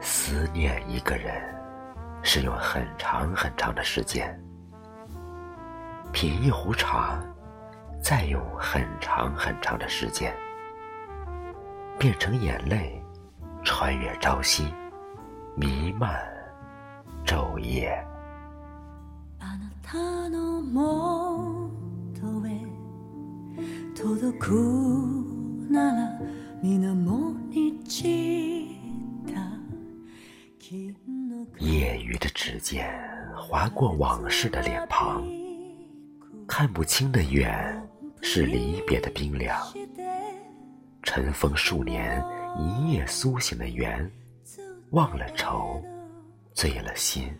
思念一个人，是用很长很长的时间；品一壶茶，再用很长很长的时间，变成眼泪，穿越朝夕，弥漫昼夜。业余的指尖划过往事的脸庞，看不清的远是离别的冰凉。尘封数年一夜苏醒的缘，忘了愁，醉了心。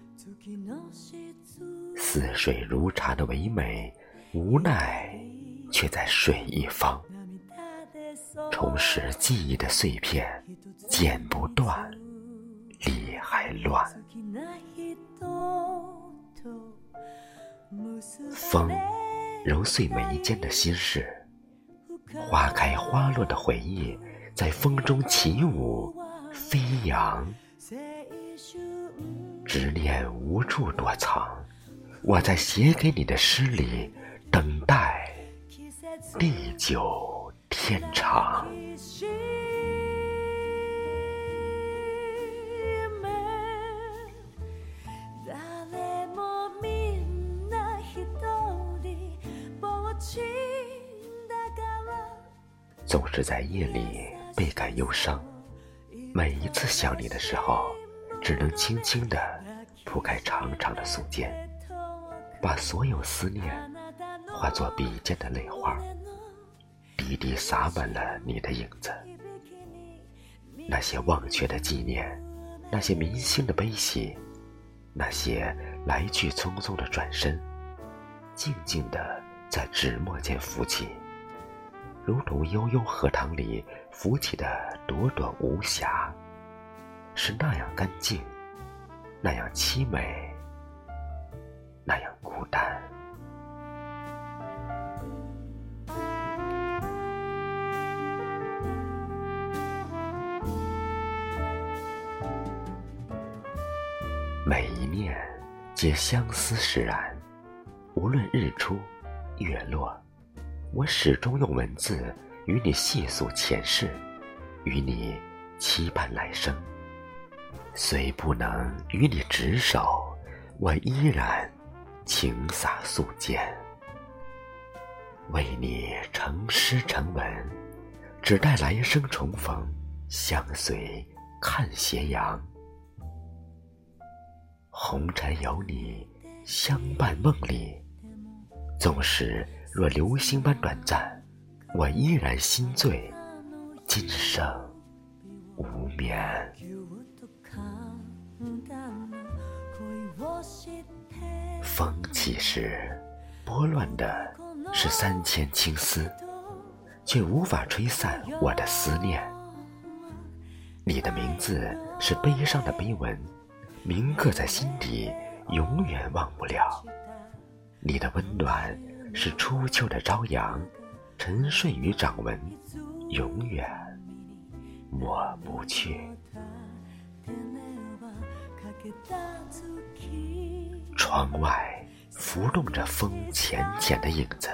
似水如茶的唯美，无奈却在水一方。重拾记忆的碎片，剪不断。理还乱，风揉碎眉间的心事，花开花落的回忆在风中起舞飞扬，执念无处躲藏，我在写给你的诗里等待地久天长。总是在夜里倍感忧伤，每一次想你的时候，只能轻轻地铺开长长的素笺，把所有思念化作笔尖的泪花，滴滴洒满了你的影子。那些忘却的纪念，那些铭心的悲喜，那些来去匆匆的转身，静静地在纸墨间浮起。如同悠悠荷塘里浮起的朵朵无暇，是那样干净，那样凄美，那样孤单。每一念皆相思使然，无论日出月落。我始终用文字与你细诉前世，与你期盼来生。虽不能与你执手，我依然情洒素笺，为你成诗成文，只待来生重逢，相随看斜阳。红尘有你相伴梦里，纵使。若流星般短暂，我依然心醉，今生无眠。风起时，拨乱的是三千青丝，却无法吹散我的思念。你的名字是悲伤的碑文，铭刻在心底，永远忘不了。你的温暖。是初秋的朝阳，沉睡于掌纹，永远抹不去。窗外浮动着风浅浅的影子，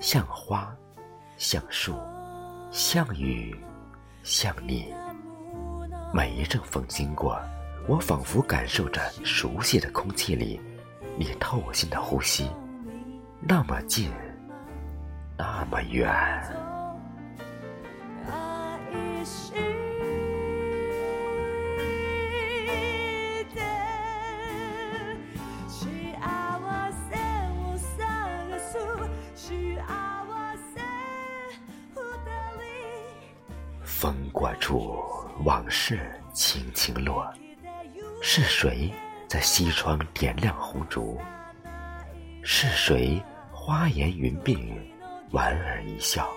像花，像树，像雨，像你。每一阵风经过，我仿佛感受着熟悉的空气里，你透心的呼吸。那么近，那么远。风过处，往事轻轻落。是谁在西窗点亮红烛？是谁花颜云鬓，莞尔一笑？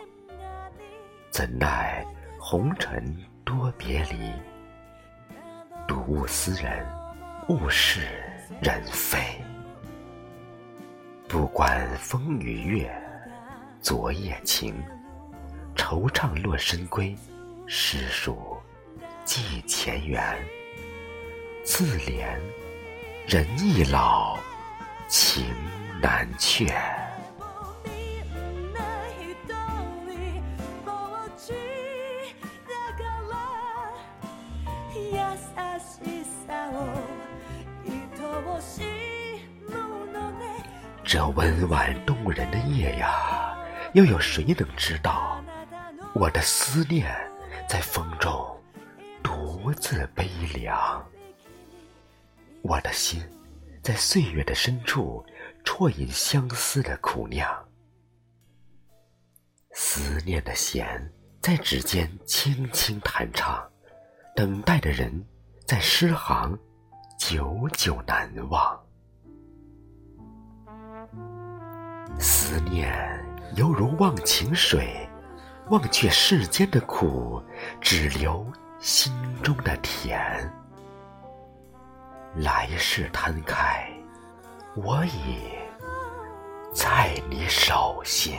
怎奈红尘多别离，睹物思人，物是人非。不管风与月，昨夜情，惆怅落深闺，诗书寄前缘。自怜人易老，情难却。这温婉动人的夜呀，又有谁能知道？我的思念在风中独自悲凉，我的心在岁月的深处啜饮相思的苦酿，思念的弦在指尖轻轻弹唱，等待的人在诗行久久难忘。思念犹如忘情水，忘却世间的苦，只留心中的甜。来世摊开，我已在你手心。